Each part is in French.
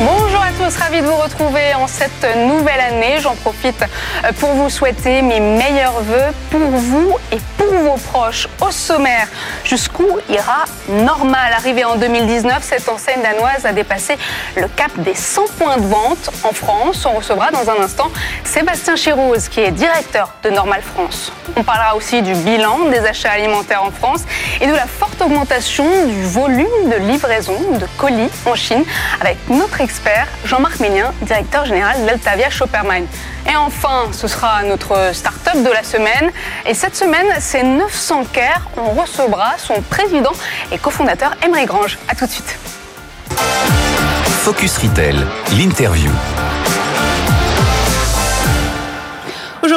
Bonjour à tous, ravi de vous retrouver en cette nouvelle année. J'en profite pour vous souhaiter mes meilleurs voeux pour vous et pour vos proches. Au sommaire, jusqu'où ira Normal? Arrivé en 2019, cette enseigne danoise a dépassé le cap des 100 points de vente en France. On recevra dans un instant Sébastien Chérouz, qui est directeur de Normal France. On parlera aussi du bilan des achats alimentaires en France et de la forte augmentation du volume de livraison de colis en Chine avec notre Jean-Marc Ménien, directeur général d'Altavia Shoppermine. Et enfin, ce sera notre start-up de la semaine. Et cette semaine, c'est 900 Care. On recevra son président et cofondateur Emery Grange. A tout de suite. Focus Retail, l'interview.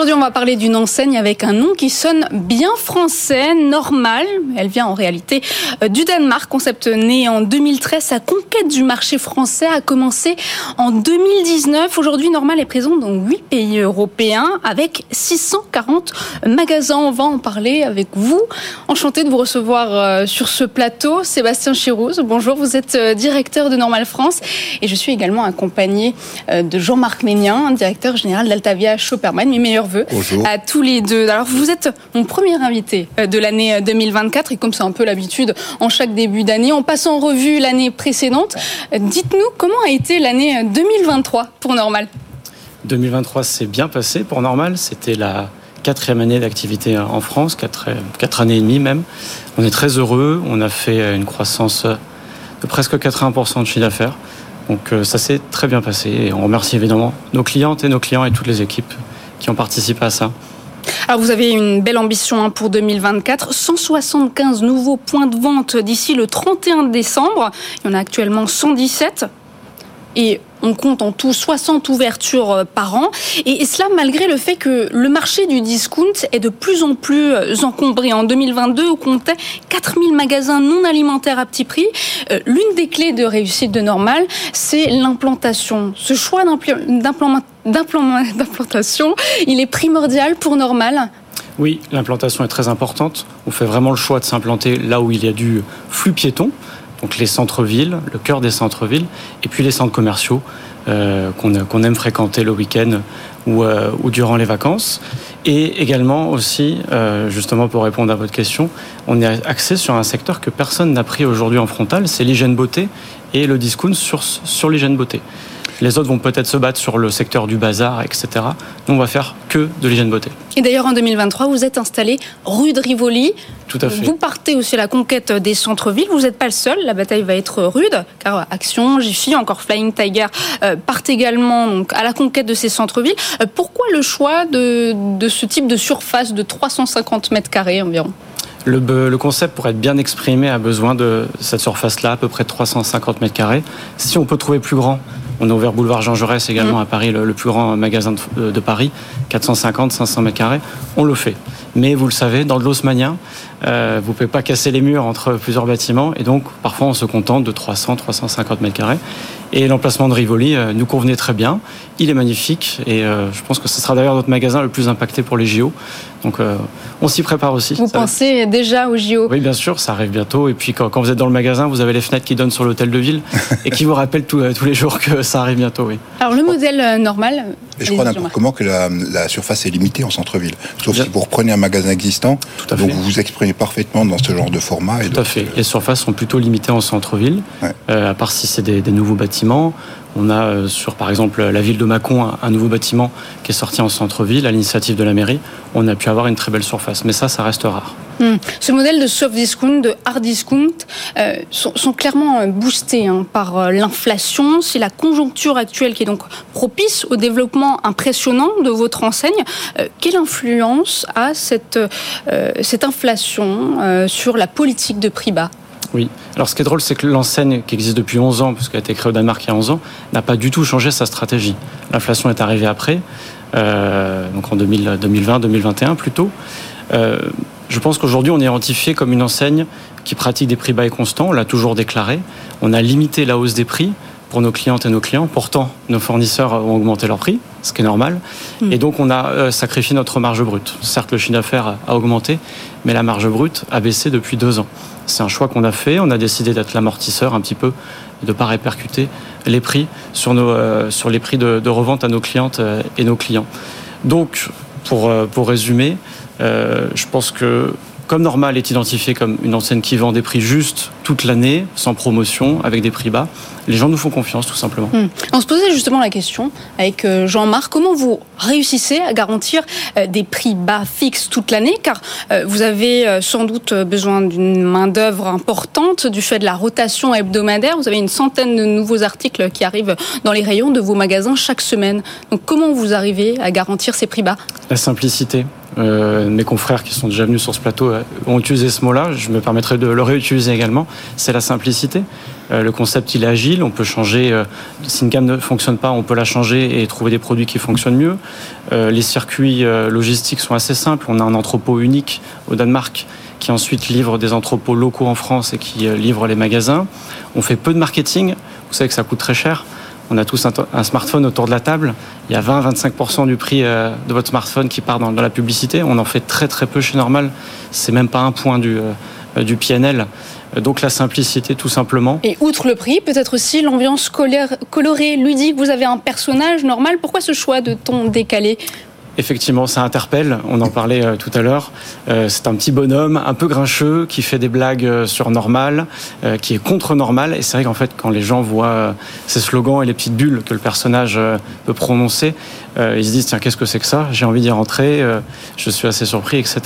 Aujourd'hui, on va parler d'une enseigne avec un nom qui sonne bien français, normal. Elle vient en réalité euh, du Danemark, concept né en 2013. Sa conquête du marché français a commencé en 2019. Aujourd'hui, Normal est présent dans 8 pays européens avec 640 magasins. On va en parler avec vous. Enchanté de vous recevoir euh, sur ce plateau. Sébastien Chirouz, bonjour. Vous êtes euh, directeur de Normal France et je suis également accompagné de Jean-Marc Ménien, directeur général d'Altavia Shopperman. Mes meilleurs Bonjour. à tous les deux. Alors vous êtes mon premier invité euh, de l'année 2024 et comme c'est un peu l'habitude en chaque début d'année, on passe en revue l'année précédente. Euh, Dites-nous comment a été l'année 2023 pour Normal 2023 s'est bien passé pour Normal. C'était la quatrième année d'activité en France, quatre, quatre années et demie même. On est très heureux. On a fait une croissance de presque 80% de chiffre d'affaires. Donc ça s'est très bien passé et on remercie évidemment nos clientes et nos clients et toutes les équipes qui ont participé à ça. Alors vous avez une belle ambition hein, pour 2024, 175 nouveaux points de vente d'ici le 31 décembre. Il y en a actuellement 117 et on compte en tout 60 ouvertures euh, par an. Et, cela malgré le fait que le marché du discount est de plus en plus euh, encombré. En 2022, on comptait 4000 magasins non alimentaires à petit prix. Euh, l'une des clés de réussite de Normal, c'est l'implantation. Ce choix d'implantation, il est primordial pour Normal oui, l'implantation est très importante. On fait vraiment le choix de s'implanter là où il y a du flux piéton donc les centres-villes, le cœur des centres-villes, et puis les centres commerciaux euh, qu'on aime fréquenter le week-end ou, euh, ou, durant les vacances. Et également aussi, euh, justement pour répondre à votre question, on est axé sur un secteur que personne n'a pris aujourd'hui en frontal, c'est l'hygiène beauté et le discount sur, sur l'hygiène beauté. Les autres vont peut-être se battre sur le secteur du bazar, etc. Nous, on va faire que de l'hygiène beauté. Et d'ailleurs, en 2023, vous êtes installé rue de Rivoli. Tout à fait. Vous partez aussi à la conquête des centres-villes. Vous n'êtes pas le seul. La bataille va être rude, car Action, Jiffy, encore Flying Tiger euh, partent également donc, à la conquête de ces centres-villes. Euh, pourquoi le choix de, de ce type de surface de 350 mètres carrés environ? Le, le, concept, pour être bien exprimé, a besoin de cette surface-là, à peu près 350 mètres carrés. Si on peut trouver plus grand, on a ouvert boulevard Jean Jaurès également mm. à Paris, le, plus grand magasin de, de, Paris, 450, 500 mètres carrés. On le fait. Mais vous le savez, dans de l'osmanien, euh, vous ne pouvez pas casser les murs entre plusieurs bâtiments. Et donc, parfois, on se contente de 300, 350 mètres carrés. Et l'emplacement de Rivoli euh, nous convenait très bien. Il est magnifique. Et euh, je pense que ce sera d'ailleurs notre magasin le plus impacté pour les JO. Donc, euh, on s'y prépare aussi. Vous ça pensez déjà aux JO Oui, bien sûr, ça arrive bientôt. Et puis, quand, quand, vous êtes dans le magasin, vous avez les fenêtres qui donnent sur l'hôtel de ville et qui vous rappellent tout, tous les jours que ça arrive bientôt. Oui. Alors, le modèle normal. Et je crois n'importe comment que la, la, surface est limitée en centre-ville. Sauf bien. si vous reprenez un magasin existant, Tout à donc fait. vous vous exprimez parfaitement dans ce genre de format. Et Tout à fait. Les surfaces sont plutôt limitées en centre-ville, ouais. euh, à part si c'est des, des, nouveaux bâtiments. On a euh, sur, par exemple, la ville de Mâcon, un, nouveau bâtiment qui est sorti en centre-ville à l'initiative de la mairie. On a pu avoir une très belle surface, mais ça, ça reste rare. Mmh. Ce modèle de soft discount, de hard discount, euh, sont, clairement boostés hein, par euh, l'inflation. C'est la conjoncture actuelle qui est donc propice au développement impressionnant de votre enseigne. Euh, quelle influence a cette, euh, inflation euh, sur la politique de prix bas? Oui. Alors ce qui est drôle, c'est que l'enseigne qui existe depuis 11 ans, puisqu'elle a été créée au Danemark il y a 11 ans, n'a pas du tout changé sa stratégie. L'inflation est arrivée après, euh, donc en 2000, 2020, 2021 plutôt. Euh, je pense qu'aujourd'hui, on est identifié comme une enseigne qui pratique des prix bas et constants. On l'a toujours déclaré. On a limité la hausse des prix pour nos clientes et nos clients. Pourtant, nos fournisseurs ont augmenté leur prix, ce qui est normal. Mm. Et donc, on a euh, sacrifié notre marge brute. Certes, le chiffre d'affaires a augmenté, mais la marge brute a baissé depuis deux ans. C'est un choix qu'on a fait. On a décidé d'être l'amortisseur un petit peu de ne pas répercuter les prix sur, nos, euh, sur les prix de, de revente à nos clientes euh, et nos clients. Donc, pour, pour résumer, euh, je pense que comme Normal est identifié comme une enseigne qui vend des prix justes toute l'année, sans promotion, avec des prix bas, les gens nous font confiance tout simplement. Hmm. On se posait justement la question avec euh, Jean-Marc, comment vous réussissez à garantir euh, des prix bas fixes toute l'année? Car euh, vous avez sans doute besoin d'une main-d'œuvre importante du fait de la rotation hebdomadaire. Vous avez une centaine de nouveaux articles qui arrivent dans les rayons de vos magasins chaque semaine. Donc comment vous arrivez à garantir ces prix bas? La simplicité. Euh, mes confrères qui sont déjà venus sur ce plateau euh, ont utilisé ce mot-là. Je me permettrai de le réutiliser également. C'est la simplicité. Euh, le concept, il est agile. On peut changer. euh, si une gamme ne fonctionne pas, on peut la changer et trouver des produits qui fonctionnent mieux. Euh, les circuits euh, logistiques sont assez simples. On a un entrepôt unique au Danemark qui ensuite livre des entrepôts locaux en France et qui livre les magasins. On fait peu de marketing. Vous savez que ça coûte très cher. On a tous un, smartphone autour de la table. Il y a 20-25% du prix euh, de votre smartphone qui part dans, la publicité. On en fait très très peu chez Normal. C'est même pas un point du, euh, du PNL. Euh, Donc la simplicité tout simplement. Et outre le prix, peut-être aussi l'ambiance colorée, ludique. Vous avez un personnage normal. Pourquoi ce choix de ton décalé? Effectivement, ça interpelle. On en parlait euh, tout à l'heure. Euh, c'est un petit bonhomme, un peu grincheux, qui fait des blagues euh, sur normal, qui est contre normal. Et c'est vrai qu'en fait, quand les gens voient ces slogans et les petites bulles que le personnage peut prononcer, euh, ils se disent tiens, qu'est-ce que c'est que ça J'ai envie d'y rentrer. euh, je suis assez surpris, etc.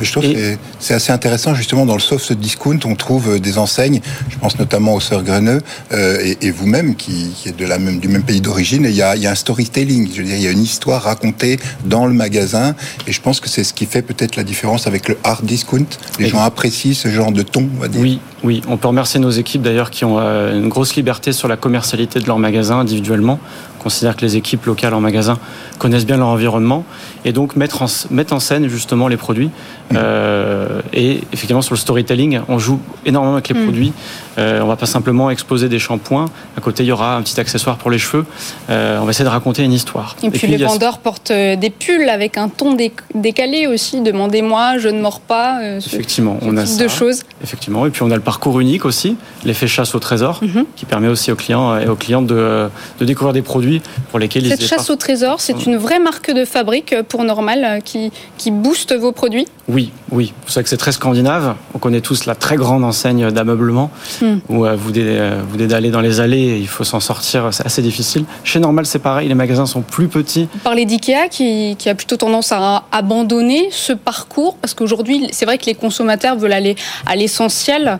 Mais je trouve Et- que c'est- assez intéressant, justement, dans le soft discount, on trouve euh, des enseignes, je pense notamment aux Sœurs Greneux, euh, et, et vous-même, qui, qui êtes de la même, du même pays d'origine, il y a, il y a un storytelling, je veux dire, il y a une histoire racontée dans le magasin, et je pense que c'est ce qui fait peut-être la différence avec le hard discount. Les Et- gens apprécient ce genre de ton, on va dire. Oui, oui. On peut remercier nos équipes d'ailleurs qui ont une grosse liberté sur la commercialité de leur magasin individuellement. On considère que les équipes locales en magasin connaissent bien leur environnement et donc mettre en, mettre en scène justement les produits. Euh, et effectivement sur le storytelling, on joue énormément avec les Mm. produits. Euh, on va pas simplement exposer des shampoings. À côté, il y aura un petit accessoire pour les cheveux. Euh, on va essayer de raconter une histoire. Et puis, les a- vendeurs portent euh, des pulls avec un ton dé- décalé aussi. Demandez-moi, je ne mords pas. ce, Effectivement, ce on a type ça. de choses. Effectivement, et puis on a le parcours unique aussi, l'effet chasse au trésor, Mhm. qui permet aussi aux clients et aux clientes de, de découvrir des produits pour lesquels Cette ils chasse au trésor, c'est une vraie marque de fabrique euh, pour Normal euh, qui, qui booste vos produits. Oui, oui. Vous savez que c'est très scandinave. On connaît tous la très grande enseigne d'ameublement Hmm. où euh, vous euh, vous d'aller dans les allées et il faut s'en sortir. C'est assez difficile. Chez Normal, c'est pareil. Les magasins sont plus petits. Vous parlez d'IKEA qui, qui a plutôt tendance à abandonner ce parcours parce qu'aujourd'hui, c'est vrai que les consommateurs veulent aller à l'essentiel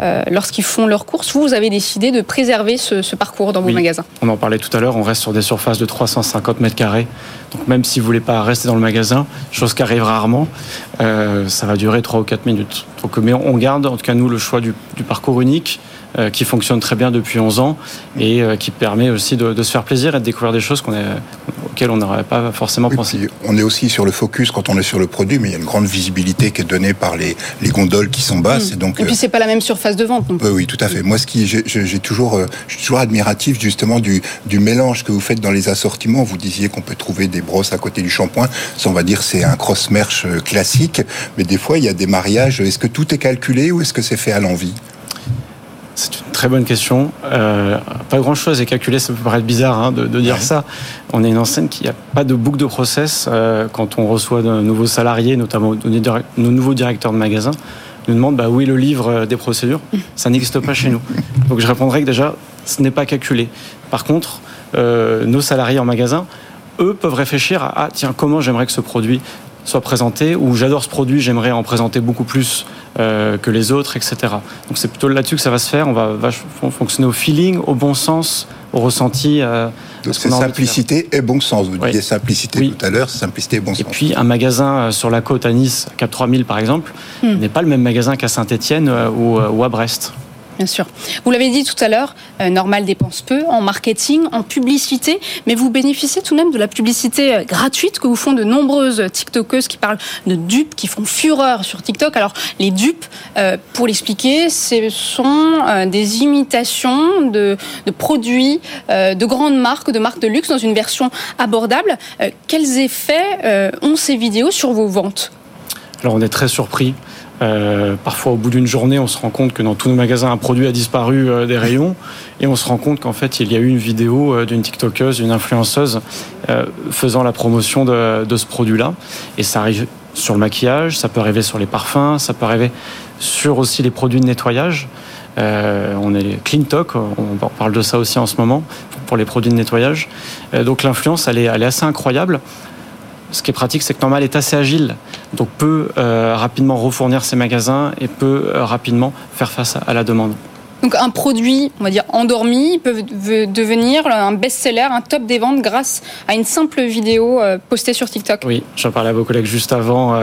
euh, lorsqu'ils font leurs courses. Vous, vous avez décidé de préserver ce, ce parcours dans vos Oui. magasins. On en parlait tout à l'heure. On reste sur des surfaces de 350 mètres carrés. Donc même si vous voulez pas rester dans le magasin, chose qui arrive rarement, euh, ça va durer 3 ou 4 minutes. Mais on garde, en tout cas nous, le choix du, parcours unique qui fonctionne très bien depuis 11 ans et euh, qui permet aussi de, de se faire plaisir et de découvrir des choses qu'on est, auxquelles on n'aurait pas forcément Oui, pensé. on est aussi sur le focus quand on est sur le produit, mais il y a une grande visibilité qui est donnée par les, les gondoles qui sont basses. Et donc, Et puis, euh, c'est pas la même surface de vente. Oui, tout à fait. Moi, ce qui, j'ai- j'ai j'ai toujours, euh, je suis toujours admiratif justement du, du mélange que vous faites dans les assortiments. Vous disiez qu'on peut trouver des brosses à côté du shampoing. Ça, on va dire, c'est un cross-merch euh, classique. Mais des fois, il y a des mariages. Est-ce que tout est calculé ou est-ce que c'est fait à l'envie? C'est une très bonne question. Euh, pas grand chose est calculé, ça peut paraître bizarre hein, de, de dire Ouais. ça. On est une enseigne qui n'a pas de boucle de process. Euh, quand on reçoit de nouveaux salariés, notamment nos, nouveaux directeurs de magasin, nous demandent bah, où est le livre euh, des procédures. Ça n'existe pas chez nous. Donc je répondrai que déjà, ce n'est pas calculé. Par contre, euh, nos salariés en magasin, eux, peuvent réfléchir à ah, tiens, comment j'aimerais que ce produit soit présenté, ou j'adore ce produit, j'aimerais en présenter beaucoup plus euh, que les autres, etc. Donc c'est plutôt là-dessus que ça va se faire. On va, va fon- fonctionner au feeling, au bon sens, au ressenti. euh, Donc ce c'est simplicité et bon sens. Vous Oui. disiez simplicité Oui. tout à l'heure, simplicité et bon Et sens. puis un magasin euh, sur la côte à Nice, à Cap 3000 par exemple, Hmm. n'est pas le même magasin qu'à Saint-Étienne ou, euh, ou à Brest. Bien sûr. Vous l'avez dit tout à l'heure, euh, Normal dépense peu en marketing, en publicité, mais vous bénéficiez tout de même de la publicité euh, gratuite que vous font de nombreuses TikTokeuses qui parlent de dupes, qui font fureur sur TikTok. Alors, les dupes, euh, pour l'expliquer, ce sont des imitations de, de produits de grandes marques, de marques de luxe dans une version abordable. quels effets ont ces vidéos sur vos ventes? Alors, on est très surpris. Euh, parfois, au bout d'une journée, on se rend compte que dans tous nos magasins, un produit a disparu euh, des rayons. Et on se rend compte qu'en fait, il y a eu une vidéo euh, d'une TikTokeuse, d'une influenceuse, faisant la promotion de, ce produit-là. Et ça arrive sur le maquillage, ça peut arriver sur les parfums, ça peut arriver sur aussi les produits de nettoyage. on est Clean Talk, on parle de ça aussi en ce moment pour les produits de nettoyage. donc l'influence, elle est assez incroyable ce qui est pratique, c'est que Normal est assez agile, donc peut euh, rapidement refournir ses magasins et peut euh, rapidement faire face à la demande. Donc un produit, on va dire endormi, peut devenir un best-seller, un top des ventes grâce à une simple vidéo euh, postée sur TikTok. Oui, j'en parlais à vos collègues juste avant.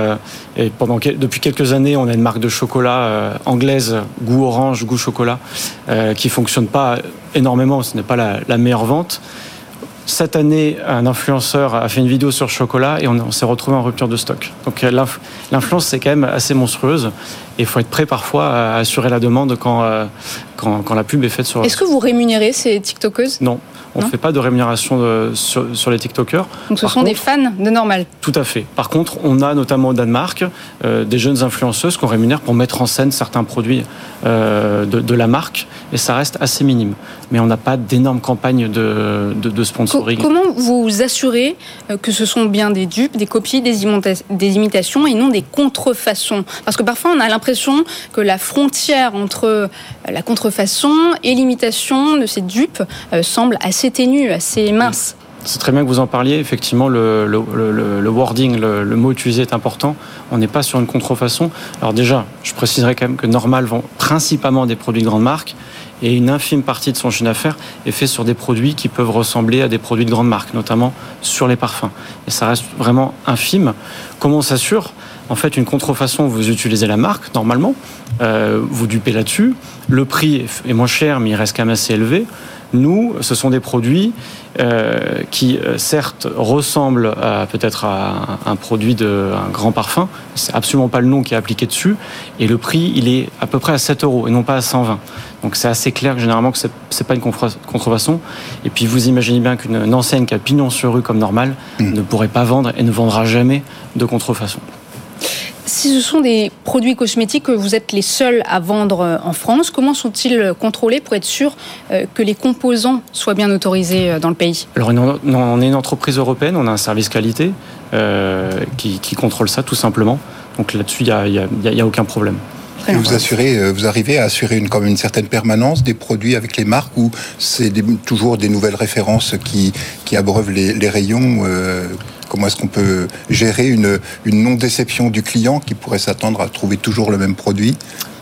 et pendant depuis quelques années, on a une marque de chocolat anglaise, goût orange, goût chocolat, qui fonctionne pas énormément. Ce n'est pas la meilleure vente cette année, un influenceur a fait une vidéo sur chocolat et on, s'est retrouvé en rupture de stock. Donc euh, l'influence, c'est quand même assez monstrueuse et il faut être prêt parfois à assurer la demande quand, euh, quand, quand la pub est faite sur... Est-ce que vous rémunérez ces TikTokeuses? Non. On ne fait pas de rémunération sur, les TikTokers. Donc ce sont des fans de normal. Tout à fait. Par contre, on a notamment au Danemark euh, des jeunes influenceuses qu'on rémunère pour mettre en scène certains produits euh, de, la marque, et ça reste assez minime. Mais on n'a pas d'énormes campagnes de, de, sponsoring. Comment vous assurez euh, que ce sont bien des dupes, des copies, des, des imitations et non des contrefaçons? Parce que parfois on a l'impression que la frontière entre la contrefaçon et l'imitation de ces dupes semble assez assez ténu, assez mince. C'est très bien que vous en parliez. Effectivement, le, le, wording, le, mot utilisé est important. On n'est pas sur une contrefaçon. Alors déjà, je préciserai quand même que Normal vend principalement des produits de grande marque et une infime partie de son chiffre d'affaires est fait sur des produits qui peuvent ressembler à des produits de grande marque, notamment sur les parfums. Et ça reste vraiment infime. Comment on s'assure? En fait, une contrefaçon, vous utilisez la marque normalement, euh, vous dupez là-dessus. Le prix est moins cher, mais il reste quand même assez élevé. Nous, ce sont des produits euh, qui, euh, certes, ressemblent peut-être à un produit de un grand parfum. C'est absolument pas le nom qui est appliqué dessus. Et le prix, il est à peu près à 7 euros et non pas à 120. Donc c'est assez clair que généralement que c'est pas une contrefaçon. Et puis vous imaginez bien qu'une enseigne qui a pignon sur rue comme normal mmh. ne pourrait pas vendre et ne vendra jamais de contrefaçon. Si ce sont des produits cosmétiques que vous êtes les seuls à vendre euh, en France, comment sont-ils contrôlés pour être sûr euh, que les composants soient bien autorisés euh, dans le pays? Alors, on est une entreprise européenne, on a un service qualité qui, contrôle ça tout simplement. Donc là-dessus, il n'y a, aucun problème. vous assurez, vous arrivez à assurer une, comme une certaine permanence des produits avec les marques ou c'est toujours des nouvelles références qui, qui abreuvent les, rayons Comment est-ce qu'on peut gérer une, non-déception du client qui pourrait s'attendre à trouver toujours le même produit?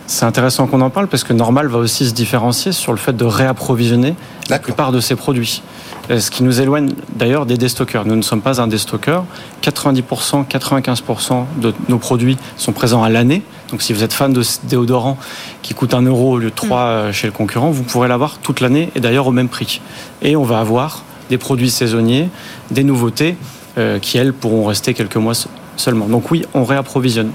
C'est intéressant qu'on en parle parce que Normal va aussi se différencier sur le fait de réapprovisionner la plupart de ses produits. Euh, ce qui nous éloigne d'ailleurs des déstockeurs. Nous ne sommes pas un déstockeur. 90%, 95% de nos produits sont présents à l'année. Donc si vous êtes fan de déodorant qui coûte 1 euro au lieu de 3 mm. euh, chez le concurrent, vous pourrez l'avoir toute l'année et d'ailleurs au même prix. Et on va avoir des produits saisonniers, des nouveautés. Euh, qui, elles, pourront rester quelques mois seulement. Donc oui, on réapprovisionne.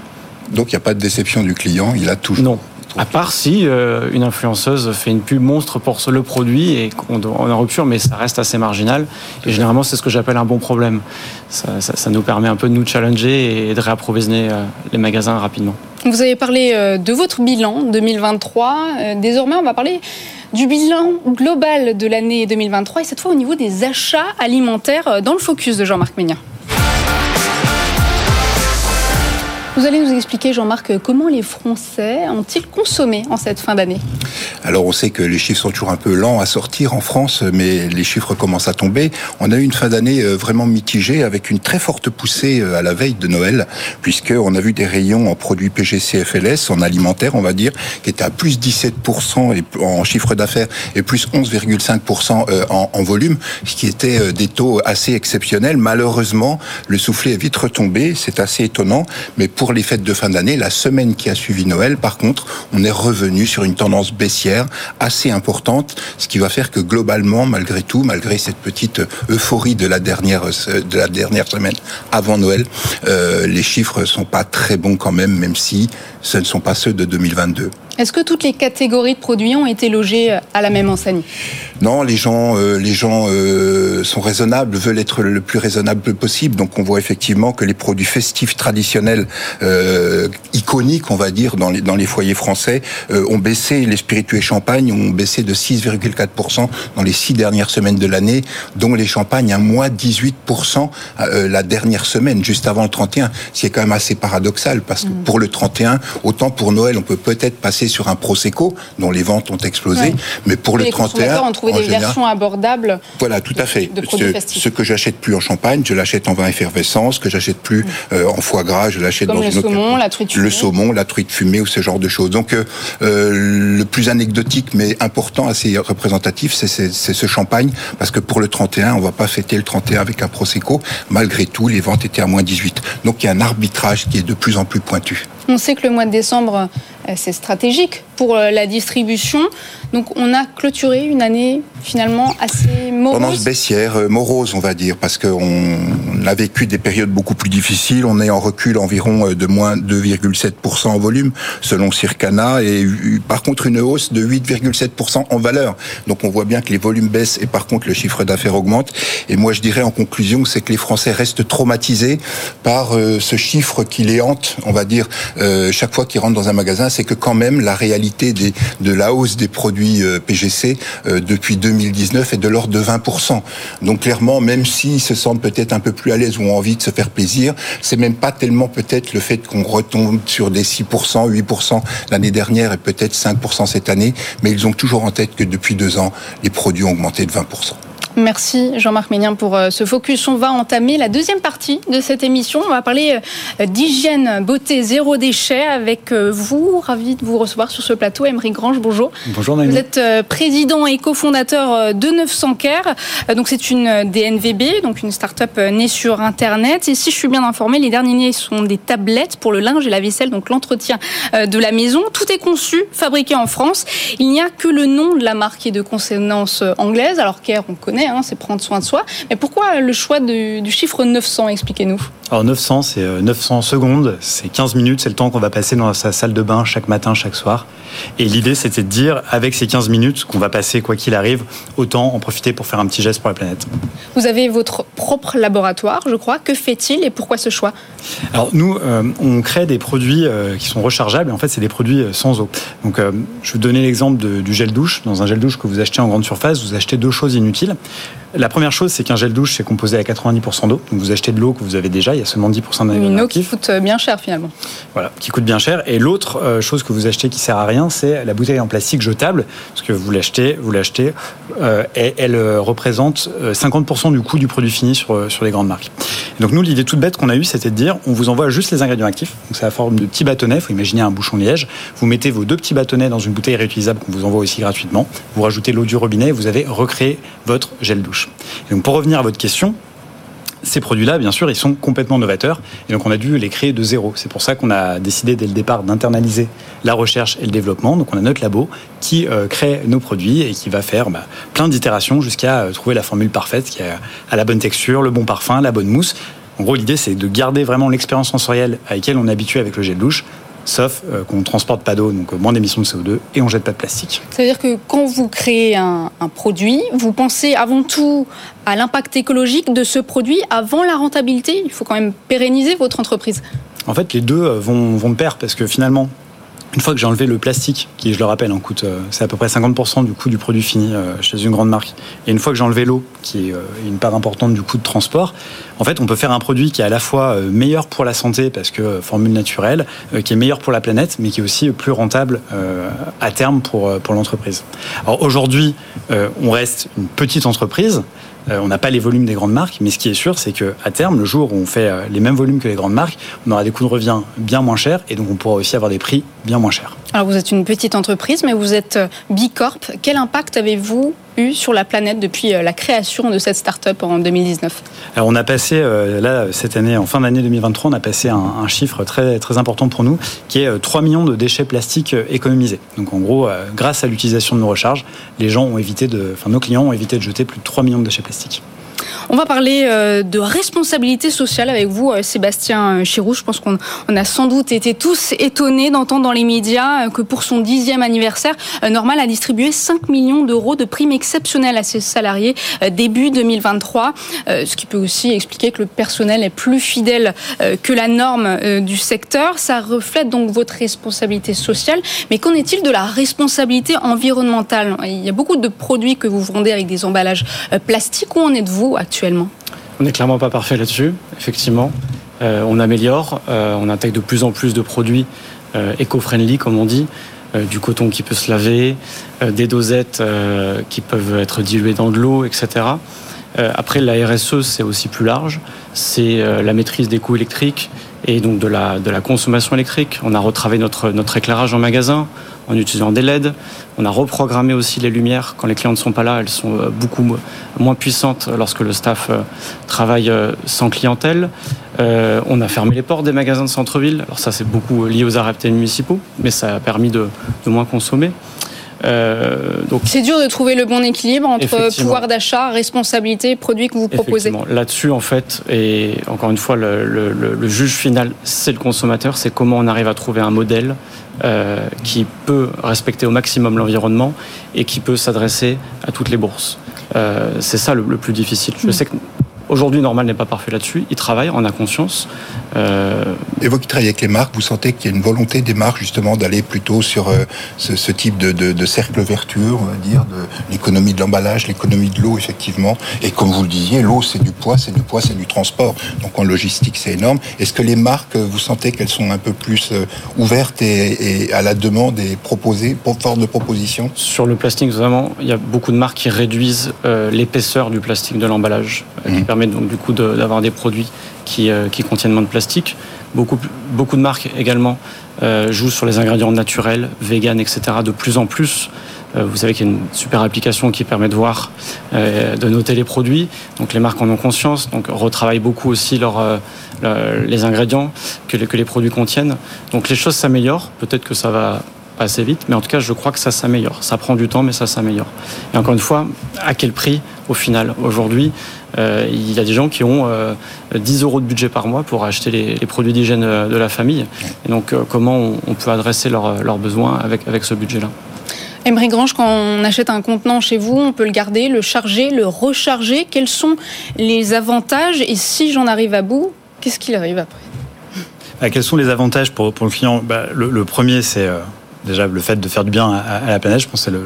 Donc il n'y a pas de déception du client, il a toujours... Non. À part si euh, une influenceuse fait une pub monstre pour le produit et qu'on est en rupture, mais ça reste assez marginal. Et généralement, c'est ce que j'appelle un bon problème. Ça, nous permet un peu de nous challenger et de réapprovisionner euh, les magasins rapidement. Vous avez parlé de votre bilan 2023. Désormais, on va parler du bilan global de l'année 2023 et cette fois au niveau des achats alimentaires dans le focus de Jean-Marc Ménien. Vous allez nous expliquer, Jean-Marc, comment les Français ont-ils consommé en cette fin d'année? Alors, on sait que les chiffres sont toujours un peu lents à sortir en France, mais les chiffres commencent à tomber. On a eu une fin d'année euh, vraiment mitigée, avec une très forte poussée euh, à la veille de Noël, puisqu'on a vu des rayons en produits PGC FLS, en alimentaire, on va dire, qui étaient à plus 17% en chiffre d'affaires et plus 11,5% euh, en volume, ce qui était des taux assez exceptionnels. Malheureusement, le soufflet est vite retombé, c'est assez étonnant, mais pour pour les fêtes de fin d'année, la semaine qui a suivi Noël, par contre, on est revenu sur une tendance baissière assez importante, ce qui va faire que globalement, malgré tout, malgré cette petite euphorie de la dernière de la dernière semaine avant Noël, euh, les chiffres sont pas très bons quand même, même si ce ne sont pas ceux de 2022. Est-ce que toutes les catégories de produits ont été logées à la même enseigne? Non, les gens, euh, les gens euh, sont raisonnables, veulent être le plus raisonnable possible. Donc on voit effectivement que les produits festifs traditionnels, euh, iconiques, on va dire, dans les, dans les foyers français, euh, ont baissé. Les spiritueux champagnes ont baissé de 6,4% dans les six dernières semaines de l'année, dont les champagnes à moins 18% euh, la dernière semaine, juste avant le 31. Ce qui est quand même assez paradoxal, parce que mmh. pour le 31, autant pour Noël, on peut peut-être passer sur un Prosecco, dont les ventes ont explosé. Mais pour le 31, on trouvait des versions abordables. Voilà, tout à fait. ce, que j'achète plus en champagne, je l'achète en vin effervescent. Ce que j'achète plus mm. euh, en foie gras, je l'achète dans le saumon, la truite fumée. Le saumon, la truite fumée ou ce genre de choses. Donc, euh, euh, le plus anecdotique mais important, assez représentatif, c'est ce champagne, parce que pour le 31, on va pas fêter le 31 avec un prosecco. Malgré tout, les ventes étaient à moins 18. Donc, il y a un arbitrage qui est de plus en plus pointu. On sait que le mois de décembre, euh, c'est stratégique pour euh, la distribution. Donc on a clôturé une année finalement assez morose. Tendance baissière, euh, morose on va dire, parce qu'on a vécu des périodes beaucoup plus difficiles. On est en recul environ de moins 2,7% en volume selon Circana et par contre une hausse de 8,7% en valeur. Donc on voit bien que les volumes baissent et par contre le chiffre d'affaires augmente. Et moi je dirais en conclusion c'est que les Français restent traumatisés par ce chiffre qui les hante, on va dire, chaque fois qu'ils rentrent dans un magasin c'est que quand même la réalité de la hausse des produits euh, PGC euh, depuis 2019 est de l'ordre de 20%. Donc clairement, même s'ils se sentent peut-être un peu plus à l'aise ou ont envie de se faire plaisir, c'est même pas tellement peut-être le fait qu'on retombe sur des 6%, 8% l'année dernière et peut-être 5% cette année, mais ils ont toujours en tête que depuis deux ans, les produits ont augmenté de 20%. Merci Jean-Marc Ménien pour euh, ce focus. On va entamer la deuxième partie de cette émission. On va parler euh, d'hygiène, beauté, zéro déchet avec euh, vous. Ravi de vous recevoir sur ce plateau. Emery Grange, bonjour. Bonjour Vous êtes président et cofondateur de 900 Care. Donc c'est une DNVB, donc une start-up née sur Internet. Et si je suis bien informée, les derniers sont des tablettes pour le linge et la vaisselle, donc l'entretien de la maison. Tout est conçu, fabriqué en France. Il n'y a que le nom de la marque qui est de consonance anglaise. Alors Care, on connaît Hein, c'est prendre soin de soi. Mais pourquoi le choix du, chiffre 900 Expliquez-nous. Alors 900, c'est 900 euh, secondes, c'est 15 minutes, c'est le temps qu'on va passer dans sa salle de bain chaque matin, chaque soir. Et l'idée, c'était de dire, avec ces 15 minutes qu'on va passer, quoi qu'il arrive, autant en profiter pour faire un petit geste pour la planète. Vous avez votre propre laboratoire, je crois. Que fait-il et pourquoi ce choix? Alors nous, euh, on crée des produits euh, qui sont rechargeables. Et en fait, c'est des produits sans eau. Donc, je vais vous donner l'exemple du gel douche. Dans un gel douche que vous achetez en grande surface, vous achetez deux choses inutiles. La première chose, c'est qu'un gel douche, c'est composé à 90% d'eau. Donc vous achetez de l'eau que vous avez déjà, il y a seulement 10% d'ingrédients Une eau qui coûte euh, bien cher finalement. Voilà, qui coûte bien cher. Et l'autre euh, chose que vous achetez qui sert à rien, c'est la bouteille en plastique jetable. Parce que vous l'achetez, vous l'achetez, euh, et elle représente 50% du coût du produit fini sur, sur les grandes marques. donc nous, l'idée toute bête qu'on a eue, c'était de dire, on vous envoie juste les ingrédients actifs. Donc c'est la forme de petits bâtonnets. Faut imaginer un bouchon liège. Vous mettez vos deux petits bâtonnets dans une bouteille réutilisable qu'on vous envoie aussi gratuitement. Vous rajoutez l'eau du robinet et vous avez recréé votre gel douche. donc pour revenir à votre question, ces produits-là, bien sûr, ils sont complètement novateurs. Et donc, on a dû les créer de zéro. C'est pour ça qu'on a décidé dès le départ d'internaliser la recherche et le développement. Donc, on a notre labo qui euh, crée nos produits et qui va faire bah, plein d'itérations jusqu'à euh, trouver la formule parfaite qui a la bonne texture, le bon parfum, la bonne mousse. En gros, l'idée, c'est de garder vraiment l'expérience sensorielle à laquelle on est habitué avec le gel douche, sauf euh, qu'on ne transporte pas d'eau, donc euh, moins d'émissions de CO2, et on jette pas de plastique. C'est-à-dire que quand vous créez un, produit, vous pensez avant tout à l'impact écologique de ce produit avant la rentabilité? Il faut quand même pérenniser votre entreprise. En fait, les deux euh, vont, vont de pair, parce que finalement, une fois que j'ai enlevé le plastique, qui je le rappelle, coûte, euh, c'est à peu près 50% du coût du produit fini euh, chez une grande marque, et une fois que j'ai enlevé l'eau, qui est euh, une part importante du coût de transport, en fait, on peut faire un produit qui est à la fois meilleur pour la santé parce que formule naturelle, qui est meilleur pour la planète, mais qui est aussi plus rentable à terme pour, pour l'entreprise. Alors aujourd'hui, on reste une petite entreprise. Euh, on n'a pas les volumes des grandes marques, mais ce qui est sûr, c'est qu'à terme, le jour où on fait les mêmes volumes que les grandes marques, on aura des coûts de revient bien moins chers et donc on pourra aussi avoir des prix bien moins chers. Alors vous êtes une petite entreprise, mais vous êtes Bicorp. Quel impact avez-vous eu sur la planète depuis la création de cette start-up en 2019 Alors on a passé, là, cette année, en fin d'année 2023, on a passé un, chiffre très, important pour nous, qui est 3 millions de déchets plastiques économisés. Donc en gros, grâce à l'utilisation de nos recharges, les nos clients ont évité de jeter plus de 3 millions de déchets plastiques. On va parler euh, de responsabilité sociale avec vous, euh, Sébastien Chirou. Je pense qu'on a sans doute été tous étonnés d'entendre dans les médias euh, que pour son dixième anniversaire, Normal a distribué 5 millions d'euros de primes exceptionnelles à ses salariés début 2023, ce qui peut aussi expliquer que le personnel est plus fidèle que la norme du secteur. Ça reflète donc votre responsabilité sociale. Mais qu'en est-il de la responsabilité environnementale? Il y a beaucoup de produits que vous vendez avec des emballages plastiques. Où en êtes-vous actuellement? On n'est clairement pas parfait là-dessus, effectivement. Euh, on améliore, euh, on intègre de plus en plus de produits euh, éco-friendly, comme on dit, du coton qui peut se laver, des dosettes qui peuvent être diluées dans de l'eau, etc. après, la RSE, c'est aussi plus large. C'est la maîtrise des coûts électriques et donc de la, consommation électrique. On a retravaillé notre, notre éclairage en magasin en utilisant des LED. On a reprogrammé aussi les lumières. Quand les clients ne sont pas là, elles sont euh, beaucoup moins puissantes lorsque le staff euh, travaille euh, sans clientèle. on a fermé les portes des magasins de centre-ville. Alors ça, c'est beaucoup lié aux arrêtés municipaux, mais ça a permis de moins consommer. Euh, c'est dur de trouver le bon équilibre entre pouvoir d'achat, responsabilité, produits que vous proposez. Là-dessus, en fait, et encore une fois, le, le, le juge final, c'est le consommateur. C'est comment on arrive à trouver un modèle euh, qui peut respecter au maximum l'environnement et qui peut s'adresser à toutes les bourses. Euh, c'est ça le, le, plus difficile. Je mm. sais que Aujourd'hui, Normal n'est pas parfait là-dessus. Il travaille, on a conscience. Euh... Et vous qui travaillez avec les marques, vous sentez qu'il y a une volonté des marques justement d'aller plutôt sur euh, ce, ce, type de, de, de, cercle vertueux, on va dire, de l'économie de l'emballage, l'économie de l'eau, effectivement. Et comme vous le disiez, l'eau, c'est du poids, c'est du poids, c'est du transport. Donc en logistique, c'est énorme. Est-ce que les marques, vous sentez qu'elles sont un peu plus euh, ouvertes et, et à la demande et proposées, force de proposition Sur le plastique, vraiment, il y a beaucoup de marques qui réduisent euh, l'épaisseur du plastique de l'emballage, mmh permet donc du coup d'avoir des produits qui, euh, qui, contiennent moins de plastique. Beaucoup, beaucoup de marques également euh, jouent sur les ingrédients naturels, vegan, etc. De plus en plus, euh, vous savez qu'il y a une super application qui permet de voir, de noter les produits. Donc les marques en ont conscience, donc retravaillent beaucoup aussi les ingrédients que les, que les produits contiennent. Donc les choses s'améliorent. Peut-être que ça va pas assez vite, mais en tout cas, je crois que ça s'améliore. Ça prend du temps, mais ça s'améliore. Et encore une fois, à quel prix au final Aujourd'hui, euh, il y a des gens qui ont 10 euh, euros de budget par mois pour acheter les, produits d'hygiène euh, de la famille. Et donc, comment on, peut adresser leurs besoins avec, avec ce budget-là? Emery Grange, quand on achète un contenant chez vous, on peut le garder, le charger, le recharger. Quels sont les avantages? Et si j'en arrive à bout, qu'est-ce qu'il arrive après? Bah, Quels sont les avantages pour, pour le client? Bah, le, premier, c'est déjà le fait de faire du bien à, la planète, je pense c'est le,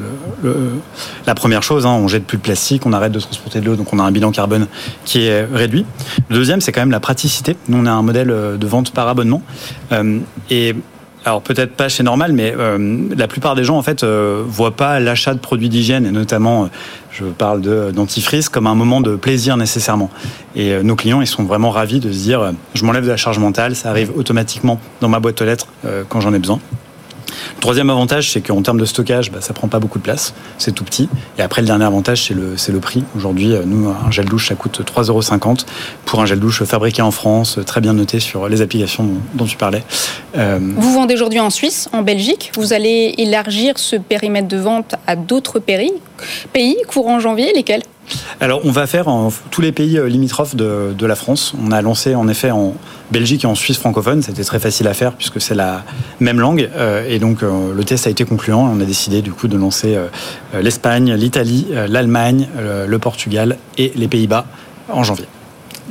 la première chose. Hein. on jette plus de plastique, on arrête de transporter de l'eau, donc on a un bilan carbone qui est réduit. Le deuxième, c'est quand même la praticité. Nous, on a un modèle de vente par abonnement. Euh, et alors peut-être pas chez Normal, mais euh, la plupart des gens en fait euh, voient pas l'achat de produits d'hygiène et notamment, je parle de comme un moment de plaisir nécessairement. Et nos clients, ils sont vraiment ravis de se dire, je m'enlève de la charge mentale, ça arrive automatiquement dans ma boîte aux lettres quand j'en ai besoin. Troisième avantage, c'est qu'en termes de stockage, bah, ça prend pas beaucoup de place, c'est tout petit. Et après, le dernier avantage, c'est le, c'est le prix. Aujourd'hui, euh, nous, un gel douche, ça coûte 3,50 euros pour un gel douche fabriqué en France, très bien noté sur les applications dont, tu parlais. Euh, vous vendez aujourd'hui en Suisse, en Belgique. Vous allez élargir ce périmètre de vente à d'autres pays, pays courant janvier, lesquels? Alors, on va faire en tous les pays euh, limitrophes de, la France. On a lancé en effet en Belgique et en Suisse francophone. C'était très facile à faire puisque c'est la même langue. Euh, et donc, euh, le test a été concluant. On a décidé du coup de lancer l'Espagne, l'Italie, l'Allemagne, le Portugal et les Pays-Bas en janvier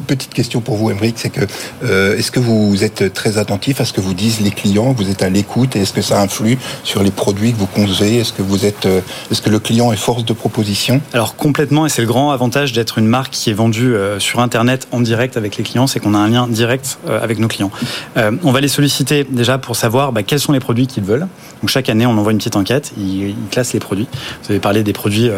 petite question pour vous, Emmerich, c'est que euh, est-ce que vous êtes très attentif à ce que vous disent les clients Vous êtes à l'écoute et est-ce que ça influe sur les produits que vous concevez Est-ce que vous êtes, euh, est-ce que le client est force de proposition? Alors complètement, et c'est le grand avantage d'être une marque qui est vendue euh, sur Internet en direct avec les clients, c'est qu'on a un lien direct avec nos clients. on va les solliciter déjà pour savoir bah, quels sont les produits qu'ils veulent. Chaque année, on envoie une petite enquête, ils, ils classent les produits. Vous avez parlé des produits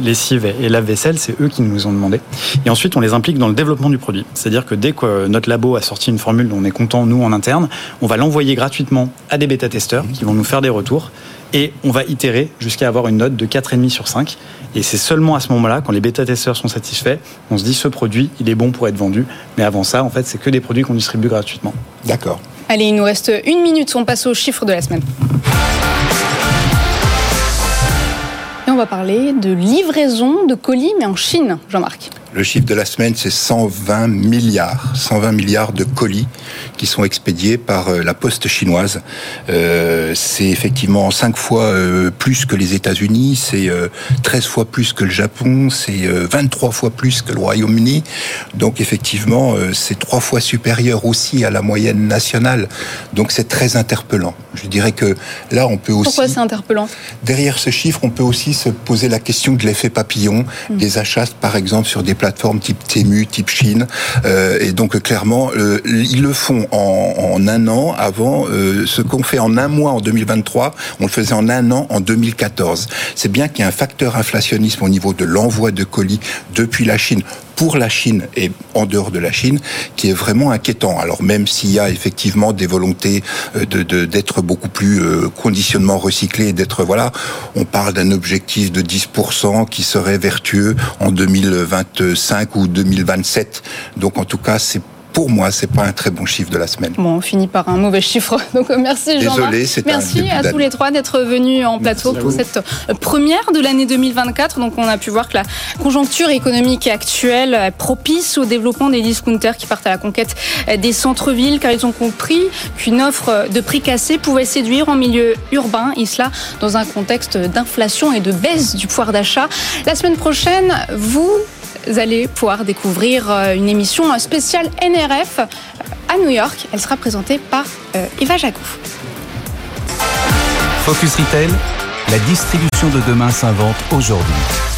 lessive et lave-vaisselle, c'est eux qui nous ont demandé. Et ensuite, on les implique dans le développement développement du produit. C'est-à-dire que dès que notre labo a sorti une formule dont on est content, nous, en interne, on va l'envoyer gratuitement à des bêta-testeurs qui vont nous faire des retours et on va itérer jusqu'à avoir une note de 4,5 sur 5. Et c'est seulement à ce moment-là, quand les bêta-testeurs sont satisfaits, on se dit ce produit, il est bon pour être vendu. Mais avant ça, en fait, c'est que des produits qu'on distribue gratuitement. D'accord. Allez, il nous reste une minute, on passe aux chiffres de la semaine. Et on va parler de livraison de colis, mais en Chine, Jean-Marc. Le chiffre de la semaine, c'est 120 milliards, 120 milliards de colis qui sont expédiés par euh, la poste chinoise. Euh, c'est effectivement 5 fois euh, plus que les États-Unis, c'est 13 fois plus que le Japon, c'est 23 fois plus que le Royaume-Uni. Donc effectivement, c'est trois fois supérieur aussi à la moyenne nationale. Donc c'est très interpellant. Je dirais que là, on peut aussi... Pourquoi c'est interpellant? Derrière ce chiffre, on peut aussi se poser la question de l'effet papillon, mmh. des achats, par exemple, sur des plateformes type Temu, type Chine. Euh, et donc clairement, euh, ils le font en, un an avant euh, ce qu'on fait en un mois en 2023, on le faisait en un an en 2014. C'est bien qu'il y a un facteur inflationnisme au niveau de l'envoi de colis depuis la Chine pour la Chine et en dehors de la Chine qui est vraiment inquiétant. Alors même s'il y a effectivement des volontés de d'être beaucoup plus conditionnement recyclé, d'être voilà, on parle d'un objectif de 10% qui serait vertueux en 2020 2025 ou 2027. Donc en tout cas, c'est pour moi, c'est pas un très bon chiffre de la semaine. Bon, on finit par un mauvais chiffre. Donc merci Jean-Marc. Merci à tous les trois d'être venus en plateau pour cette euh, première de l'année 2024. Donc on a pu voir que la conjoncture économique actuelle est propice au développement des discounters qui partent à la conquête des centres-villes car ils ont compris qu'une offre de prix cassé pouvait séduire en milieu urbain, et cela dans un contexte d'inflation et de baisse du pouvoir d'achat. La semaine prochaine, vous allez pouvoir découvrir euh, une émission spéciale NRF à New York. Elle sera présentée par euh, Eva Jacou. Focus Retail, la distribution de demain s'invente aujourd'hui.